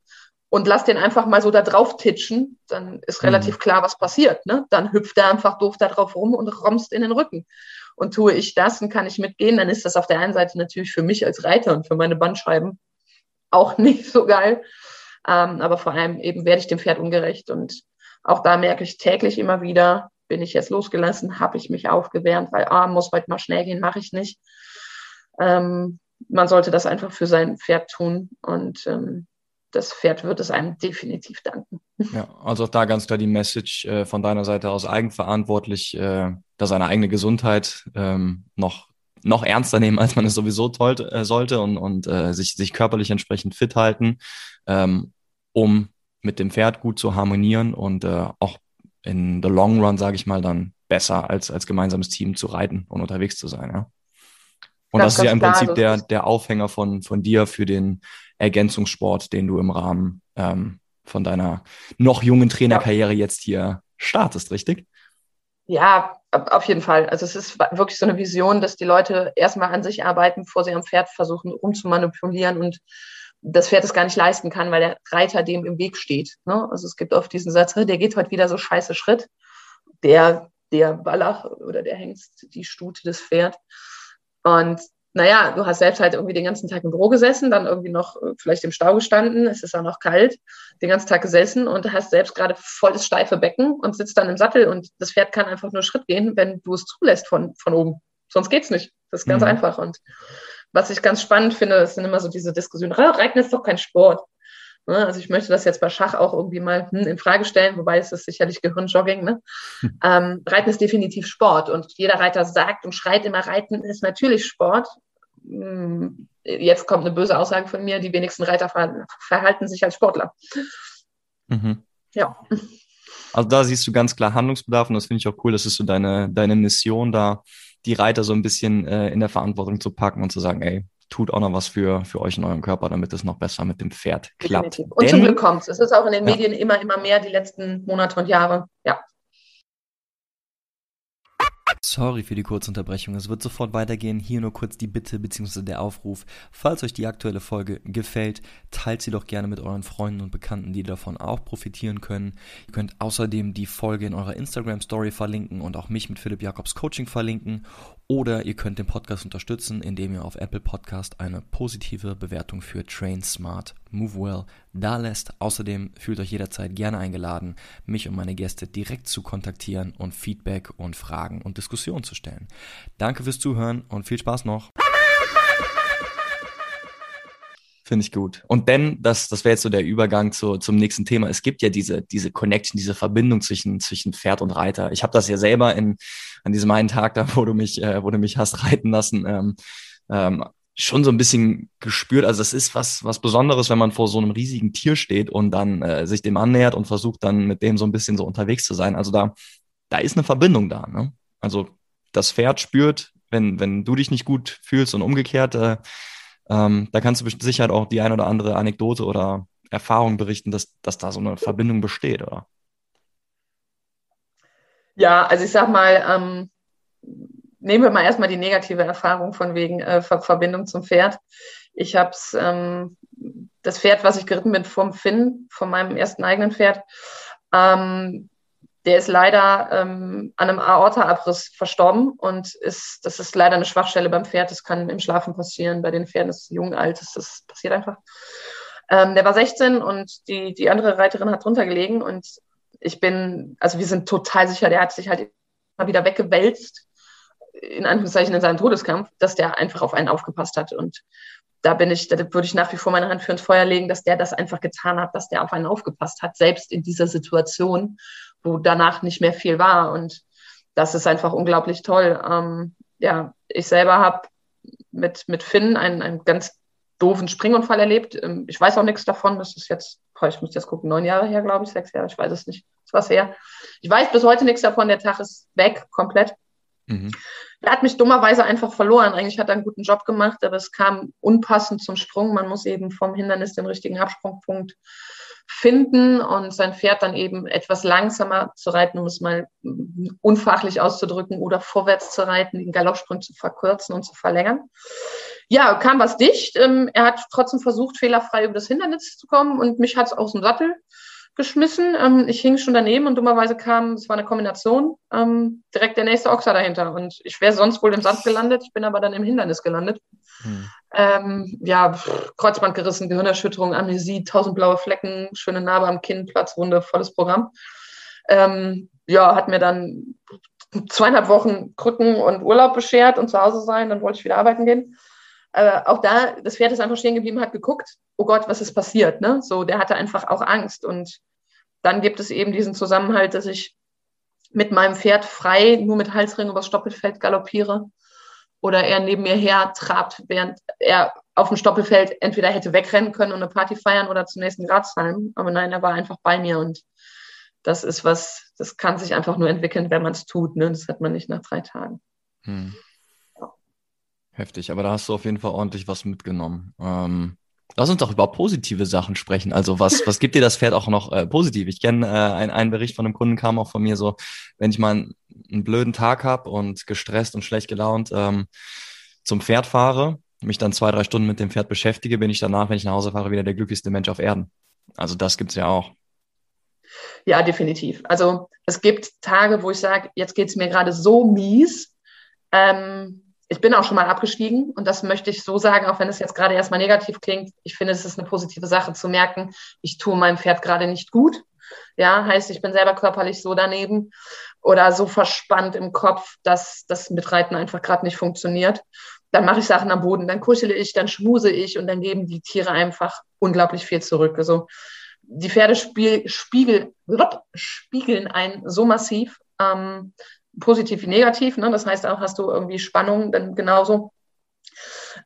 und lass den einfach mal so da drauf titschen, dann ist mhm. relativ klar, was passiert. Ne? Dann hüpft er einfach doof da drauf rum und romst in den Rücken. Und tue ich das und kann ich mitgehen, dann ist das auf der einen Seite natürlich für mich als Reiter und für meine Bandscheiben auch *laughs* nicht so geil. Ähm, aber vor allem eben werde ich dem Pferd ungerecht. Und auch da merke ich täglich immer wieder, bin ich jetzt losgelassen, habe ich mich aufgewärmt, weil, ah, muss heute mal schnell gehen, mache ich nicht. Ähm, man sollte das einfach für sein Pferd tun und ähm, das Pferd wird es einem definitiv danken. Ja, also auch da ganz klar die Message äh, von deiner Seite aus eigenverantwortlich, äh, da seine eigene Gesundheit ähm, noch noch ernster nehmen, als man es sowieso toll, äh, sollte und, und äh, sich, sich körperlich entsprechend fit halten, ähm, um mit dem Pferd gut zu harmonieren und äh, auch in the long run, sage ich mal, dann besser als, als gemeinsames Team zu reiten und unterwegs zu sein. Ja? Und das, das ist ja im Prinzip der, der Aufhänger von, von dir für den Ergänzungssport, den du im Rahmen ähm, von deiner noch jungen Trainerkarriere jetzt hier startest, richtig? Ja, auf jeden Fall. Also es ist wirklich so eine Vision, dass die Leute erstmal an sich arbeiten, bevor sie am Pferd versuchen rumzumanipulieren und das Pferd es gar nicht leisten kann, weil der Reiter dem im Weg steht. Ne? Also es gibt oft diesen Satz, der geht heute wieder so scheiße Schritt. Der, der Wallach oder der Hengst, die Stute des Pferd. Und naja, du hast selbst halt irgendwie den ganzen Tag im Büro gesessen, dann irgendwie noch äh, vielleicht im Stau gestanden, es ist auch noch kalt, den ganzen Tag gesessen und hast selbst gerade voll das steife Becken und sitzt dann im Sattel und das Pferd kann einfach nur Schritt gehen, wenn du es zulässt von, von oben. Sonst geht's nicht. Das ist ganz mhm. einfach. Und was ich ganz spannend finde, das sind immer so diese Diskussionen, Reiten ist doch kein Sport. Ne? Also ich möchte das jetzt bei Schach auch irgendwie mal hm, in Frage stellen, wobei es ist sicherlich Gehirnjogging. Ne? Hm. *laughs* Ähm, Reiten ist definitiv Sport und jeder Reiter sagt und schreit immer, Reiten ist natürlich Sport. Hm, jetzt kommt eine böse Aussage von mir, die wenigsten Reiter verhalten sich als Sportler. Mhm. Ja. Also da siehst du ganz klar Handlungsbedarf und das finde ich auch cool. Das ist so deine, deine Mission da, die Reiter so ein bisschen äh, in der Verantwortung zu packen und zu sagen, ey, tut auch noch was für, für euch in eurem Körper, damit es noch besser mit dem Pferd klappt. Definitiv. Und Denn, zum Glück kommt es. Es ist auch in den ja. Medien immer, immer mehr die letzten Monate und Jahre. Ja. Sorry für die Kurzunterbrechung. Es wird sofort weitergehen. Hier nur kurz die Bitte bzw. der Aufruf. Falls euch die aktuelle Folge gefällt, teilt sie doch gerne mit euren Freunden und Bekannten, die davon auch profitieren können. Ihr könnt außerdem die Folge in eurer Instagram Story verlinken und auch mich mit Philipp Jakobs Coaching verlinken. Oder ihr könnt den Podcast unterstützen, indem ihr auf Apple Podcast eine positive Bewertung für Train Smart Move Well da lässt. Außerdem fühlt euch jederzeit gerne eingeladen, mich und meine Gäste direkt zu kontaktieren und Feedback und Fragen und Diskussionen zu stellen. Danke fürs Zuhören und viel Spaß noch. Finde ich gut. Und denn, das, das wäre jetzt so der Übergang zu, zum nächsten Thema. Es gibt ja diese, diese Connection, diese Verbindung zwischen, zwischen Pferd und Reiter. Ich habe das ja selber in an diesem einen Tag da, *laughs* wo du mich, äh, wo du mich hast reiten lassen, ähm, ähm, schon so ein bisschen gespürt. Also es ist was, was Besonderes, wenn man vor so einem riesigen Tier steht und dann äh, sich dem annähert und versucht dann mit dem so ein bisschen so unterwegs zu sein. Also da, da ist eine Verbindung da. Ne? Also das Pferd spürt, wenn, wenn du dich nicht gut fühlst und umgekehrt, äh, ähm, da kannst du mit Sicherheit auch die ein oder andere Anekdote oder Erfahrung berichten, dass, dass da so eine Verbindung besteht, oder? Ja, also ich sag mal, ähm, nehmen wir mal erstmal die negative Erfahrung von wegen äh, Ver Verbindung zum Pferd. Ich habe ähm, das Pferd, was ich geritten bin, vom Finn, von meinem ersten eigenen Pferd, ähm, der ist leider ähm, an einem Aortaabriss verstorben und ist, das ist leider eine Schwachstelle beim Pferd. Das kann im Schlafen passieren. Bei den Pferden ist es jung, alt, das, passiert einfach. Ähm, der war 16 und die, die andere Reiterin hat drunter gelegen und ich bin, also wir sind total sicher, der hat sich halt mal wieder weggewälzt, in Anführungszeichen in seinem Todeskampf, dass der einfach auf einen aufgepasst hat. Und da bin ich, da würde ich nach wie vor meine Hand für ins Feuer legen, dass der das einfach getan hat, dass der auf einen aufgepasst hat, selbst in dieser Situation, wo danach nicht mehr viel war. Und das ist einfach unglaublich toll. Ähm, ja, ich selber habe mit, mit Finn einen, einen ganz doofen Springunfall erlebt. Ähm, ich weiß auch nichts davon. Das ist jetzt, ich muss jetzt gucken, neun Jahre her, glaube ich, sechs Jahre, ich weiß es nicht. Das war's her. Ich weiß bis heute nichts davon. Der Tag ist weg, komplett. Mhm. Er hat mich dummerweise einfach verloren. Eigentlich hat er einen guten Job gemacht, aber es kam unpassend zum Sprung. Man muss eben vom Hindernis den richtigen Absprungpunkt finden und sein Pferd dann eben etwas langsamer zu reiten, um es mal unfachlich auszudrücken, oder vorwärts zu reiten, den Galoppsprung zu verkürzen und zu verlängern. Ja, kam was dicht. Ähm, er hat trotzdem versucht, fehlerfrei über das Hindernis zu kommen und mich hat es aus dem Sattel geschmissen. Ähm, ich hing schon daneben und dummerweise kam, es war eine Kombination, ähm, direkt der nächste Ochser dahinter. Und ich wäre sonst wohl im Sand gelandet, ich bin aber dann im Hindernis gelandet. Hm. Ähm, ja, Kreuzband gerissen, Gehirnerschütterung, Amnesie, tausend blaue Flecken, schöne Narbe am Kinn, Platzwunde, volles Programm. Ähm, ja, hat mir dann zweieinhalb Wochen Krücken und Urlaub beschert und zu Hause sein, dann wollte ich wieder arbeiten gehen. Aber auch da, das Pferd ist einfach stehen geblieben, hat geguckt, oh Gott, was ist passiert? Ne? So, der hatte einfach auch Angst. Und dann gibt es eben diesen Zusammenhalt, dass ich mit meinem Pferd frei nur mit Halsring übers Stoppelfeld galoppiere oder er neben mir her trabt, während er auf dem Stoppelfeld entweder hätte wegrennen können und eine Party feiern oder zum nächsten Grazheim. Aber nein, er war einfach bei mir und das ist was, das kann sich einfach nur entwickeln, wenn man es tut. Ne? Das hat man nicht nach drei Tagen. Hm. Heftig, aber da hast du auf jeden Fall ordentlich was mitgenommen. Ähm, lass uns doch über positive Sachen sprechen. Also was, was gibt dir das Pferd auch noch äh, positiv? Ich kenne äh, ein, einen Bericht von einem Kunden, kam auch von mir so, wenn ich mal einen, einen blöden Tag habe und gestresst und schlecht gelaunt ähm, zum Pferd fahre, mich dann zwei, drei Stunden mit dem Pferd beschäftige, bin ich danach, wenn ich nach Hause fahre, wieder der glücklichste Mensch auf Erden. Also das gibt's ja auch. Ja, definitiv. Also es gibt Tage, wo ich sage, jetzt geht's mir gerade so mies. Ähm, ich bin auch schon mal abgestiegen und das möchte ich so sagen, auch wenn es jetzt gerade erstmal negativ klingt. Ich finde, es ist eine positive Sache zu merken, ich tue meinem Pferd gerade nicht gut. Ja, heißt, ich bin selber körperlich so daneben oder so verspannt im Kopf, dass das Mitreiten einfach gerade nicht funktioniert. Dann mache ich Sachen am Boden, dann kuschele ich, dann schmuse ich und dann geben die Tiere einfach unglaublich viel zurück. Also die Pferde spiel, spiegel, spiegeln einen so massiv, ähm, positiv wie negativ. Ne? Das heißt auch, hast du irgendwie Spannung, dann genauso.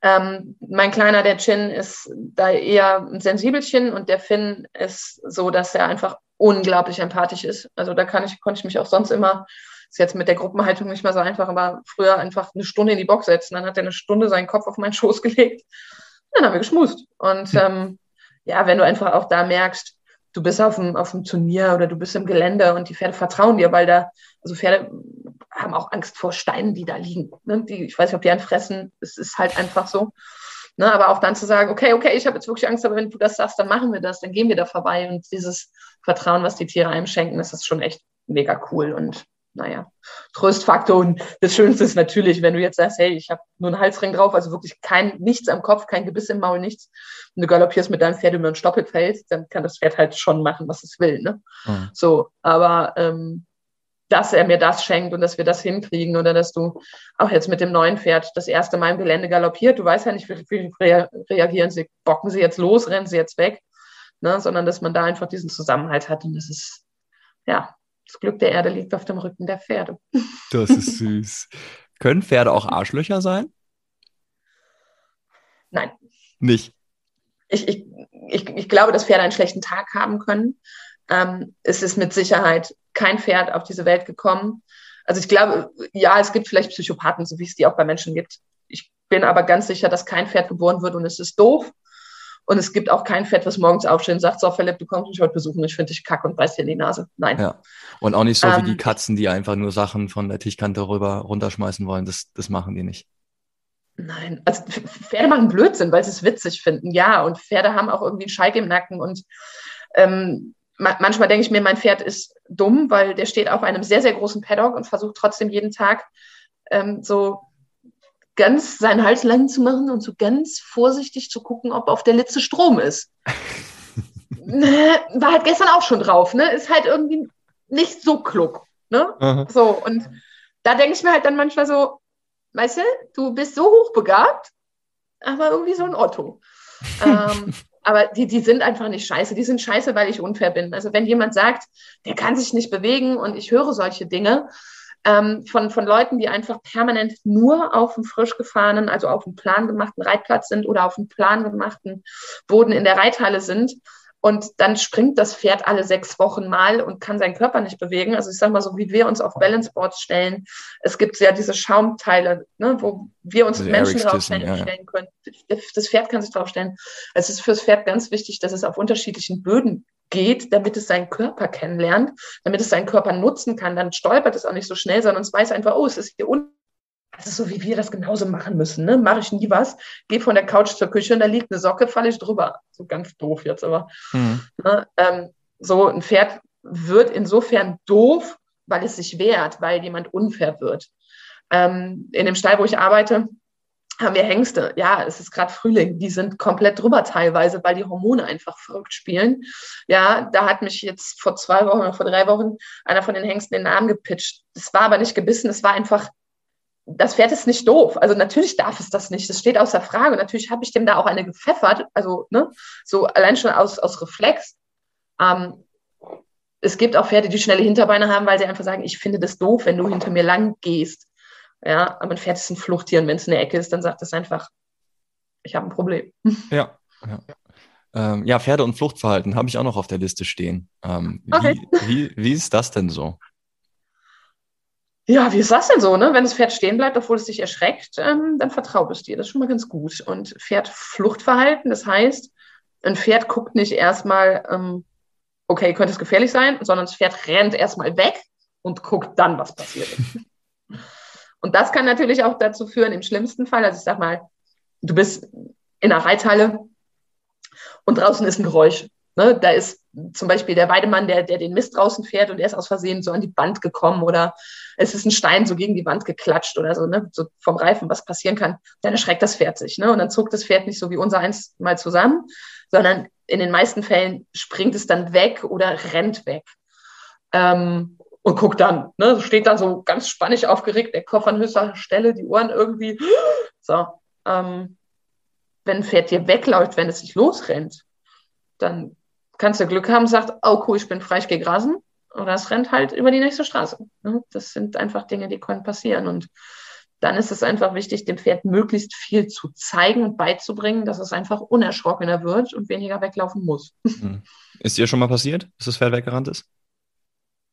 Ähm, mein kleiner, der Chin, ist da eher ein Sensibelchen und der Finn ist so, dass er einfach unglaublich empathisch ist. Also da kann ich, konnte ich mich auch sonst immer, ist jetzt mit der Gruppenhaltung nicht mehr so einfach, aber früher einfach eine Stunde in die Box setzen. Dann hat er eine Stunde seinen Kopf auf meinen Schoß *laughs* gelegt. Dann haben wir geschmust. Und hm. ähm, ja, wenn du einfach auch da merkst, du bist auf dem, auf dem Turnier oder du bist im Gelände und die Pferde vertrauen dir, weil da, also Pferde haben auch Angst vor Steinen, die da liegen. Ne? Die, ich weiß nicht, ob die einen fressen, es ist halt einfach so. Ne? Aber auch dann zu sagen, okay, okay, ich habe jetzt wirklich Angst, aber wenn du das sagst, dann machen wir das, dann gehen wir da vorbei. Und dieses Vertrauen, was die Tiere einem schenken, das ist schon echt mega cool. Und naja, Tröstfaktor. Und das Schönste ist natürlich, wenn du jetzt sagst, hey, ich habe nur einen Halsring drauf, also wirklich kein, nichts am Kopf, kein Gebiss im Maul, nichts. Und du galoppierst mit deinem Pferd über ein Stoppelfeld, dann kann das Pferd halt schon machen, was es will. Ne? Mhm. So, aber ähm, dass er mir das schenkt und dass wir das hinkriegen oder dass du auch jetzt mit dem neuen Pferd das erste Mal im Gelände galoppiert. Du weißt ja nicht, wie, wie reagieren sie, bocken sie jetzt los, rennen sie jetzt weg, ne? sondern dass man da einfach diesen Zusammenhalt hat und das ist, ja, das Glück der Erde liegt auf dem Rücken der Pferde. *laughs* Das ist süß. Können Pferde auch Arschlöcher sein? Nein. Nicht. Ich, ich, ich, ich glaube, dass Pferde einen schlechten Tag haben können. Ähm, es ist mit Sicherheit kein Pferd auf diese Welt gekommen. Also ich glaube, ja, es gibt vielleicht Psychopathen, so wie es die auch bei Menschen gibt. Ich bin aber ganz sicher, dass kein Pferd geboren wird und es ist doof. Und es gibt auch kein Pferd, was morgens aufsteht und sagt, so Philipp, du kommst mich heute besuchen, ich finde dich kack und beißt dir in die Nase. Nein. Ja. Und auch nicht so ähm, wie die ähm, Katzen, die einfach nur Sachen von der Tischkante rüber runterschmeißen wollen. Das, das machen die nicht. Nein, also Pferde machen Blödsinn, weil sie es witzig finden, ja. Und Pferde haben auch irgendwie einen Schalk im Nacken. Und ähm, ma manchmal denke ich mir, mein Pferd ist dumm, weil der steht auf einem sehr, sehr großen Paddock und versucht trotzdem jeden Tag ähm, so ganz seinen Hals lang zu machen und so ganz vorsichtig zu gucken, ob auf der Litze Strom ist. *laughs* War halt gestern auch schon drauf, ne? Ist halt irgendwie nicht so klug, ne? So, und da denke ich mir halt dann manchmal so, weißt du, du bist so hochbegabt, aber irgendwie so ein Otto. *laughs* ähm, aber die, die sind einfach nicht scheiße. Die sind scheiße, weil ich unfair bin. Also wenn jemand sagt, der kann sich nicht bewegen und ich höre solche Dinge, ähm, von, von Leuten, die einfach permanent nur auf dem frisch gefahrenen, also auf dem plan gemachten Reitplatz sind oder auf dem plan gemachten Boden in der Reithalle sind. Und dann springt das Pferd alle sechs Wochen mal und kann seinen Körper nicht bewegen. Also ich sage mal so, wie wir uns auf Balanceboards stellen. Es gibt ja diese Schaumteile, ne, wo wir uns also Menschen draufstellen ja, können. Das Pferd kann sich draufstellen. Es ist fürs Pferd ganz wichtig, dass es auf unterschiedlichen Böden geht, damit es seinen Körper kennenlernt, damit es seinen Körper nutzen kann. Dann stolpert es auch nicht so schnell, sondern es weiß einfach, oh, es ist hier unten. Das ist so, wie wir das genauso machen müssen. Ne? Mache ich nie was, gehe von der Couch zur Küche und da liegt eine Socke, falle ich drüber. So ganz doof jetzt, aber mhm. ne? ähm, so ein Pferd wird insofern doof, weil es sich wehrt, weil jemand unfair wird. Ähm, in dem Stall, wo ich arbeite, haben wir Hengste. Ja, es ist gerade Frühling. Die sind komplett drüber teilweise, weil die Hormone einfach verrückt spielen. Ja, da hat mich jetzt vor zwei Wochen oder vor drei Wochen einer von den Hengsten den Arm gepitcht. Das war aber nicht gebissen. Es war einfach, das Pferd ist nicht doof. Also natürlich darf es das nicht. Das steht außer Frage. natürlich habe ich dem da auch eine gepfeffert. Also, ne, so allein schon aus, aus Reflex. Ähm, es gibt auch Pferde, die schnelle Hinterbeine haben, weil sie einfach sagen, ich finde das doof, wenn du hinter mir lang gehst. Ja, aber ein Pferd ist ein Fluchttier und wenn es eine Ecke ist, dann sagt es einfach, ich habe ein Problem. *laughs* Ja, ja. Ähm, ja, Pferde- und Fluchtverhalten habe ich auch noch auf der Liste stehen. Ähm, okay. wie, wie, wie ist das denn so? Ja, wie ist das denn so, ne? Wenn das Pferd stehen bleibt, obwohl es sich erschreckt, ähm, dann vertraue es dir. Das ist schon mal ganz gut. Und Pferd-Fluchtverhalten, das heißt, ein Pferd guckt nicht erstmal, ähm, okay, könnte es gefährlich sein, sondern das Pferd rennt erstmal weg und guckt dann, was passiert. *laughs* Und das kann natürlich auch dazu führen, im schlimmsten Fall, also ich sag mal, du bist in einer Reithalle und draußen ist ein Geräusch. Ne? Da ist zum Beispiel der Weidemann, der, der den Mist draußen fährt und er ist aus Versehen so an die Wand gekommen oder es ist ein Stein so gegen die Wand geklatscht oder so, ne? so vom Reifen, was passieren kann, dann erschreckt das Pferd sich. Ne? Und dann zuckt das Pferd nicht so wie unser eins mal zusammen, sondern in den meisten Fällen springt es dann weg oder rennt weg. Ähm, und guckt dann, ne, steht dann so ganz spannig aufgeregt, der Kopf an höchster Stelle, die Ohren irgendwie. So, ähm, wenn ein Pferd dir wegläuft, wenn es sich losrennt, dann kannst du Glück haben, sagt, oh cool, ich bin frei, ich gehe grasen. Oder es rennt halt über die nächste Straße. Ne? Das sind einfach Dinge, die können passieren. Und dann ist es einfach wichtig, dem Pferd möglichst viel zu zeigen und beizubringen, dass es einfach unerschrockener wird und weniger weglaufen muss. Hm. Ist dir schon mal passiert, dass das Pferd weggerannt ist?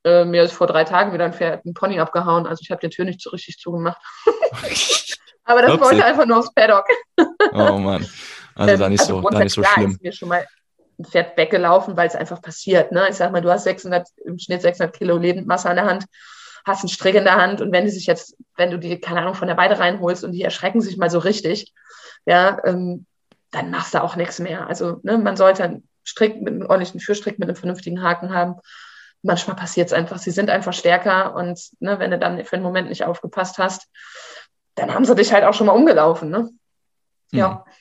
Äh, mir ist vor drei Tagen wieder ein Pferd, ein Pony abgehauen. Also ich habe die Tür nicht so richtig zugemacht. *laughs* Aber das Upsi. wollte einfach nur aufs Paddock. oh Mann. Also ähm, da nicht also so, da nicht so schlimm. Ist mir schon mal ein Pferd weggelaufen, weil es einfach passiert. Ne? Ich sag mal, du hast 600, im Schnitt 600 Kilo Lebendmasse an der Hand, hast einen Strick in der Hand und wenn die sich jetzt, wenn du die, keine Ahnung, von der Weide reinholst und die erschrecken sich mal so richtig, ja, ähm, dann machst du auch nichts mehr. Also ne, man sollte einen Strick mit einem ordentlichen Führstrick mit einem vernünftigen Haken haben. Manchmal passiert es einfach, sie sind einfach stärker und ne, wenn du dann für einen Moment nicht aufgepasst hast, dann haben sie dich halt auch schon mal umgelaufen. Ne? Ja. Hm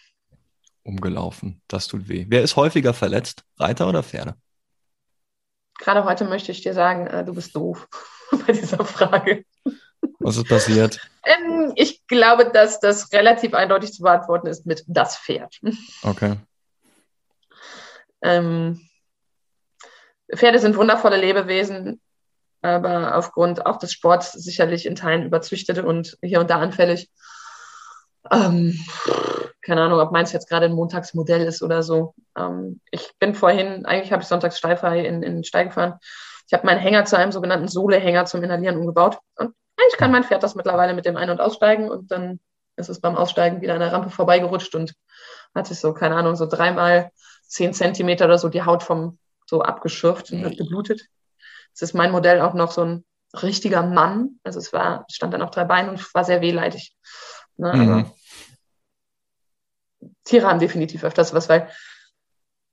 umgelaufen. Das tut weh. Wer ist häufiger verletzt? Reiter oder Pferde? Gerade heute möchte ich dir sagen, äh, du bist doof *laughs* bei dieser Frage. Was ist passiert? Ähm, ich glaube, dass das relativ eindeutig zu beantworten ist mit das Pferd. Okay. Ähm, Pferde sind wundervolle Lebewesen, aber aufgrund auch des Sports sicherlich in Teilen überzüchtet und hier und da anfällig. Ähm, keine Ahnung, ob meins jetzt gerade ein Montagsmodell ist oder so. Ähm, ich bin vorhin, eigentlich habe ich sonntags steilfrei in, in den Stall gefahren. Ich habe meinen Hänger zu einem sogenannten Sohlehänger zum Inhalieren umgebaut. Und eigentlich kann mein Pferd das mittlerweile mit dem Ein- und Aussteigen und dann ist es beim Aussteigen wieder an der Rampe vorbeigerutscht und hat sich so, keine Ahnung, so dreimal zehn Zentimeter oder so die Haut vom so abgeschürft und hat geblutet. Es ist mein Modell auch noch so ein richtiger Mann. Also es war, stand dann auf drei Beinen und war sehr wehleidig. Ne? Mhm. Tiere haben definitiv öfters was, weil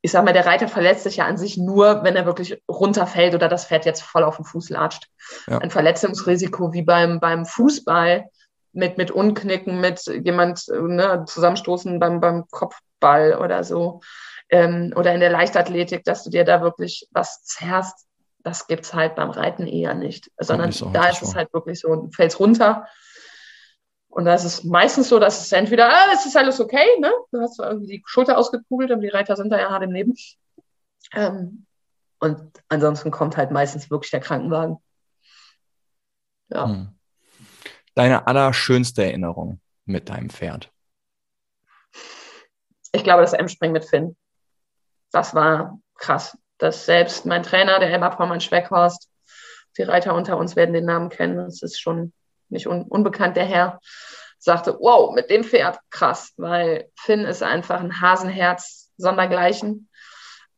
ich sag mal, der Reiter verletzt sich ja an sich nur, wenn er wirklich runterfällt oder das Pferd jetzt voll auf den Fuß latscht. Ja. Ein Verletzungsrisiko wie beim, beim Fußball mit, mit Unknicken, mit jemand ne, zusammenstoßen beim, beim Kopfball oder so. Ähm, oder in der Leichtathletik, dass du dir da wirklich was zerrst, das gibt's halt beim Reiten eher nicht. Sondern da ist es halt wirklich so, du fällst runter, und da ist es meistens so, dass es entweder, ah, es ist alles okay, ne? Du hast irgendwie die Schulter ausgekugelt und die Reiter sind da ja hart im Leben. Ähm, und ansonsten kommt halt meistens wirklich der Krankenwagen. Ja. Hm. Deine allerschönste Erinnerung mit deinem Pferd? Ich glaube, das M-Spring mit Finn. Das war krass. Dass selbst mein Trainer, der Emma Vormann-Schweckhorst, die Reiter unter uns werden den Namen kennen. Das ist schon nicht un unbekannt, der Herr, sagte, wow, mit dem Pferd, krass, weil Finn ist einfach ein Hasenherz sondergleichen.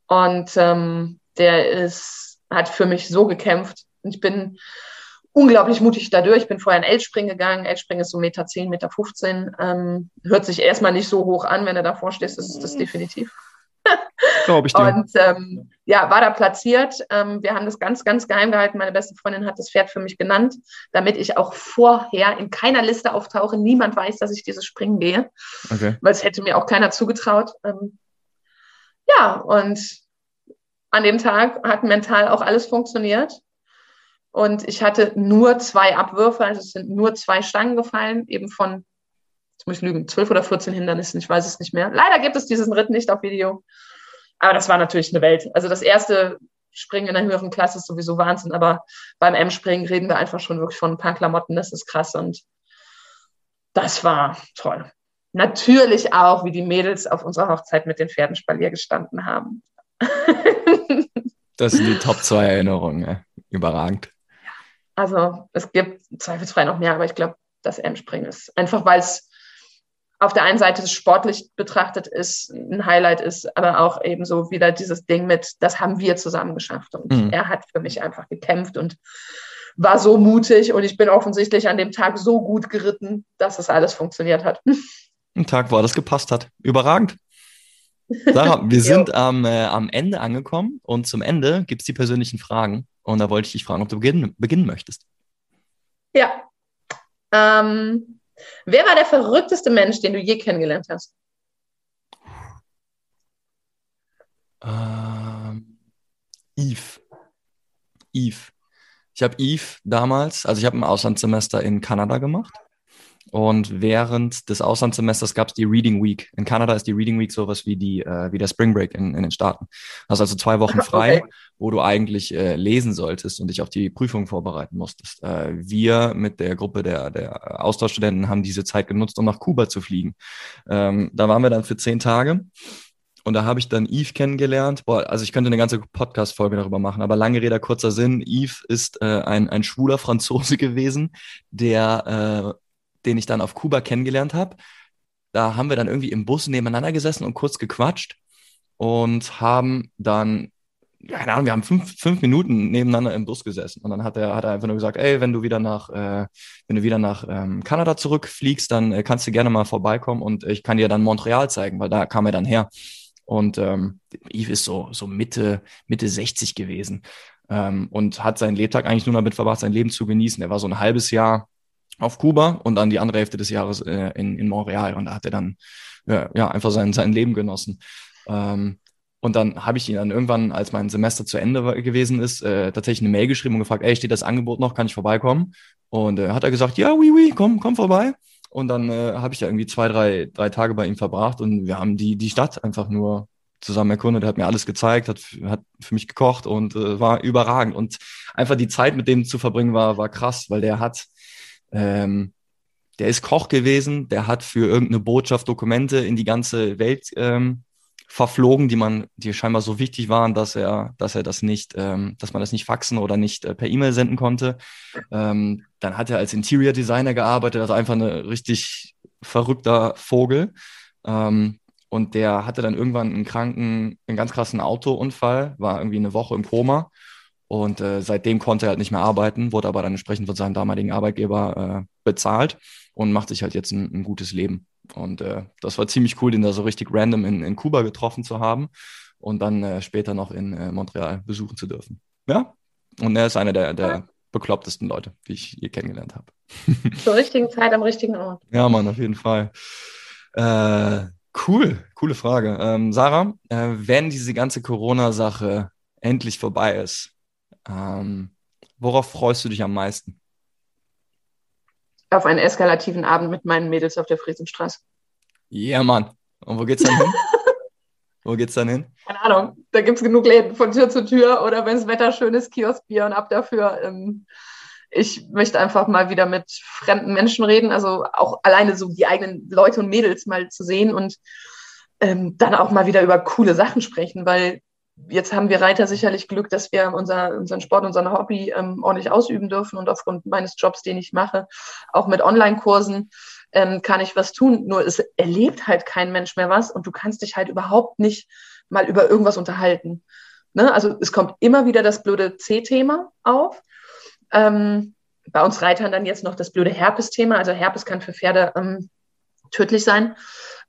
Und ähm, der ist, hat für mich so gekämpft. Ich bin unglaublich mutig dadurch. Ich bin vorher in Elspring gegangen. Elspring ist so Meter 10, Meter 15. Ähm, hört sich erstmal nicht so hoch an, wenn du davor stehst, ist es das definitiv. Glaube ich dir. Und ähm, ja, war da platziert. Ähm, wir haben das ganz, ganz geheim gehalten. Meine beste Freundin hat das Pferd für mich genannt, damit ich auch vorher in keiner Liste auftauche. Niemand weiß, dass ich dieses Springen gehe. Okay. Weil es hätte mir auch keiner zugetraut. Ähm, ja, und an dem Tag hat mental auch alles funktioniert. Und ich hatte nur zwei Abwürfe, also es sind nur zwei Stangen gefallen, eben von jetzt muss ich lügen, zwölf oder 14 Hindernissen, ich weiß es nicht mehr. Leider gibt es diesen Ritt nicht auf Video. Aber das war natürlich eine Welt. Also das erste Springen in der höheren Klasse ist sowieso Wahnsinn, aber beim M-Springen reden wir einfach schon wirklich von ein paar Klamotten, das ist krass und das war toll. Natürlich auch, wie die Mädels auf unserer Hochzeit mit den Pferden Spalier gestanden haben. *laughs* das sind die Top 2 Erinnerungen, ja. überragend. Also es gibt zweifelsfrei noch mehr, aber ich glaube, das M-Springen ist einfach, weil es auf der einen Seite sportlich betrachtet ist, ein Highlight ist, aber auch eben so wieder dieses Ding mit, das haben wir zusammen geschafft. Und mhm. er hat für mich einfach gekämpft und war so mutig und ich bin offensichtlich an dem Tag so gut geritten, dass es alles funktioniert hat. Ein Tag, wo alles gepasst hat. Überragend. Sarah, *laughs* wir sind am, äh, am Ende angekommen und zum Ende gibt es die persönlichen Fragen. Und da wollte ich dich fragen, ob du beginnen, beginnen möchtest. Ja. Ähm, Wer war der verrückteste Mensch, den du je kennengelernt hast? Ähm, Yves. Yves. Ich habe Yves damals, also ich habe ein Auslandssemester in Kanada gemacht Und während des Auslandssemesters gab es die Reading Week. In Kanada ist die Reading Week sowas wie die äh, wie der Spring Break in, in den Staaten. Hast also zwei Wochen frei, okay. wo du eigentlich äh, lesen solltest und dich auf die Prüfung vorbereiten musstest. Äh, wir mit der Gruppe der der Austauschstudenten haben diese Zeit genutzt, um nach Kuba zu fliegen. Ähm, da waren wir dann für zehn Tage. Und da habe ich dann Yves kennengelernt. Boah, also ich könnte eine ganze Podcast-Folge darüber machen, aber lange Rede, kurzer Sinn. Yves ist äh, ein, ein schwuler Franzose *laughs* gewesen, der äh, den ich dann auf Kuba kennengelernt habe. Da haben wir dann irgendwie im Bus nebeneinander gesessen und kurz gequatscht und haben dann, keine Ahnung, wir haben fünf, fünf Minuten nebeneinander im Bus gesessen. Und dann hat er, hat er einfach nur gesagt, ey, wenn du wieder nach, äh, wenn du wieder nach ähm, Kanada zurückfliegst, dann äh, kannst du gerne mal vorbeikommen und ich kann dir dann Montreal zeigen, weil da kam er dann her. Und ähm, Yves ist so, so Mitte, Mitte 60 gewesen ähm, und hat seinen Lebtag eigentlich nur damit verbracht, sein Leben zu genießen. Er war so ein halbes Jahr auf Kuba und dann die andere Hälfte des Jahres äh, in, in Montreal. Und da hat er dann ja, ja einfach sein, sein Leben genossen. Ähm, und dann habe ich ihn dann irgendwann, als mein Semester zu Ende gewesen ist, äh, tatsächlich eine Mail geschrieben und gefragt, ey, steht das Angebot noch, kann ich vorbeikommen? Und äh, hat er gesagt, ja, oui, oui, komm, komm vorbei. Und dann äh, habe ich da irgendwie zwei, drei, drei Tage bei ihm verbracht und wir haben die, die Stadt einfach nur zusammen erkundet. Er hat mir alles gezeigt, hat, hat für mich gekocht und äh, war überragend. Und einfach die Zeit mit dem zu verbringen war, war krass, weil der hat, ähm, der ist Koch gewesen, der hat für irgendeine Botschaft Dokumente in die ganze Welt ähm, verflogen, die man, die scheinbar so wichtig waren, dass er, dass er das nicht, ähm, dass man das nicht faxen oder nicht äh, per E-Mail senden konnte. Ähm, dann hat er als Interior Designer gearbeitet, also einfach eine richtig verrückter Vogel. Ähm, und der hatte dann irgendwann einen kranken, einen ganz krassen Autounfall, war irgendwie eine Woche im Koma und äh, seitdem konnte er halt nicht mehr arbeiten, wurde aber dann entsprechend von seinem damaligen Arbeitgeber äh, bezahlt und macht sich halt jetzt ein, ein gutes Leben. Und äh, das war ziemlich cool, den da so richtig random in, in Kuba getroffen zu haben und dann äh, später noch in äh, Montreal besuchen zu dürfen. Ja, und er ist einer der, der beklopptesten Leute, die ich je kennengelernt habe. *laughs* Zur richtigen Zeit am richtigen Ort. Ja, Mann, auf jeden Fall. Äh, cool, coole Frage. Ähm, Sarah, wenn diese ganze Corona-Sache endlich vorbei ist, ähm, worauf freust du dich am meisten? Auf einen eskalativen Abend mit meinen Mädels auf der Friesenstraße. Ja, yeah, Mann. Und wo geht's dann hin? *laughs* wo geht's dann hin? Keine Ahnung. Da gibt es genug Läden von Tür zu Tür oder wenn es Wetter schön ist, Kioskbier und ab dafür. Ähm, ich möchte einfach mal wieder mit fremden Menschen reden, also auch alleine so die eigenen Leute und Mädels mal zu sehen und ähm, dann auch mal wieder über coole Sachen sprechen, weil jetzt haben wir Reiter sicherlich Glück, dass wir unser, unseren Sport, unser Hobby ähm, ordentlich ausüben dürfen und aufgrund meines Jobs, den ich mache, auch mit Online-Kursen ähm, kann ich was tun. Nur es erlebt halt kein Mensch mehr was und du kannst dich halt überhaupt nicht mal über irgendwas unterhalten. Ne? Also es kommt immer wieder das blöde C-Thema auf. Ähm, bei uns Reitern dann jetzt noch das blöde Herpes-Thema. Also Herpes kann für Pferde ähm, tödlich sein.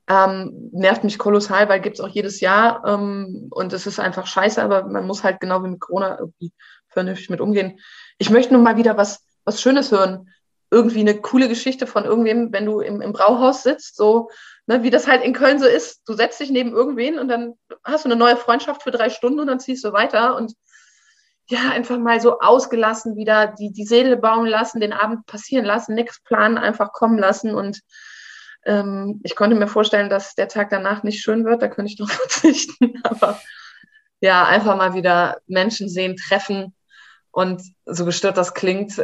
Ähm, nervt mich kolossal, weil gibt es auch jedes Jahr ähm, und es ist einfach scheiße, aber man muss halt genau wie mit Corona irgendwie vernünftig mit umgehen. Ich möchte nun mal wieder was, was Schönes hören. Irgendwie eine coole Geschichte von irgendwem, wenn du im, im Brauhaus sitzt, so ne, wie das halt in Köln so ist. Du setzt dich neben irgendwen und dann hast du eine neue Freundschaft für drei Stunden und dann ziehst du weiter und ja, einfach mal so ausgelassen wieder die, die Seele bauen lassen, den Abend passieren lassen, nichts planen, einfach kommen lassen und ähm, ich konnte mir vorstellen, dass der Tag danach nicht schön wird, da könnte ich doch *laughs* verzichten. Aber ja, einfach mal wieder Menschen sehen, treffen und so gestört das klingt,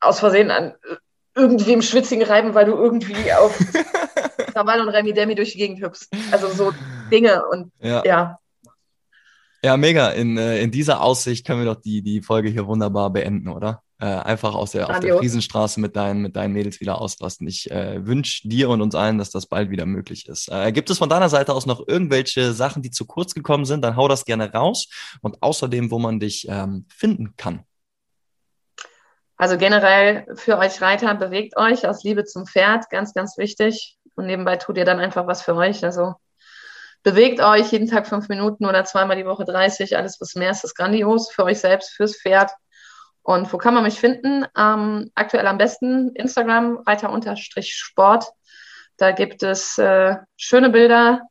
aus Versehen an irgendwie im schwitzigen reiben, weil du irgendwie auf *laughs* Krawall und Remi Demi durch die Gegend hüpfst. Also so Dinge und ja. ja. Ja, mega. In, äh, in dieser Aussicht können wir doch die, die Folge hier wunderbar beenden, oder? Äh, einfach aus der, auf der Friesenstraße mit deinen, mit deinen Mädels wieder auslassen. Ich äh, wünsche dir und uns allen, dass das bald wieder möglich ist. Äh, gibt es von deiner Seite aus noch irgendwelche Sachen, die zu kurz gekommen sind? Dann hau das gerne raus. Und außerdem, wo man dich ähm, finden kann. Also generell für euch Reiter, bewegt euch aus Liebe zum Pferd, ganz, ganz wichtig. Und nebenbei tut ihr dann einfach was für euch. Also bewegt euch jeden Tag fünf Minuten oder zweimal die Woche 30. Alles, was mehr ist, ist grandios für euch selbst, fürs Pferd. Und wo kann man mich finden? Ähm, aktuell am besten Instagram, Reiter-Sport. Da gibt es äh, schöne Bilder.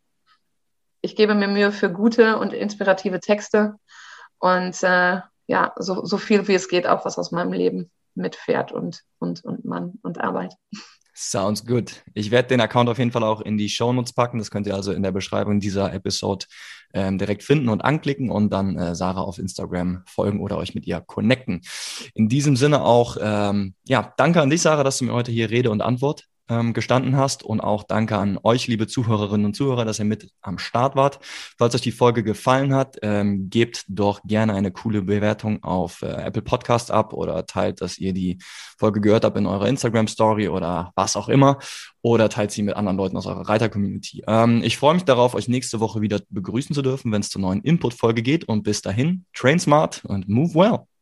Ich gebe mir Mühe für gute und inspirative Texte. Und äh, ja, so, so viel wie es geht, auch was aus meinem Leben mit Pferd und, und, und Mann und Arbeit. Sounds good. Ich werde den Account auf jeden Fall auch in die Shownotes packen. Das könnt ihr also in der Beschreibung dieser Episode ähm, direkt finden und anklicken und dann äh, Sarah auf Instagram folgen oder euch mit ihr connecten. In diesem Sinne auch, ähm, ja, danke an dich, Sarah, dass du mir heute hier Rede und Antwort ähm, gestanden hast. Und auch danke an euch, liebe Zuhörerinnen und Zuhörer, dass ihr mit am Start wart. Falls euch die Folge gefallen hat, ähm, gebt doch gerne eine coole Bewertung auf äh, Apple Podcast ab oder teilt, dass ihr die Folge gehört habt in eurer Instagram Story oder was auch immer. Oder teilt sie mit anderen Leuten aus eurer Reiter-Community. Ähm, ich freue mich darauf, euch nächste Woche wieder begrüßen zu dürfen, wenn es zur neuen Input-Folge geht. Und bis dahin, train smart und move well.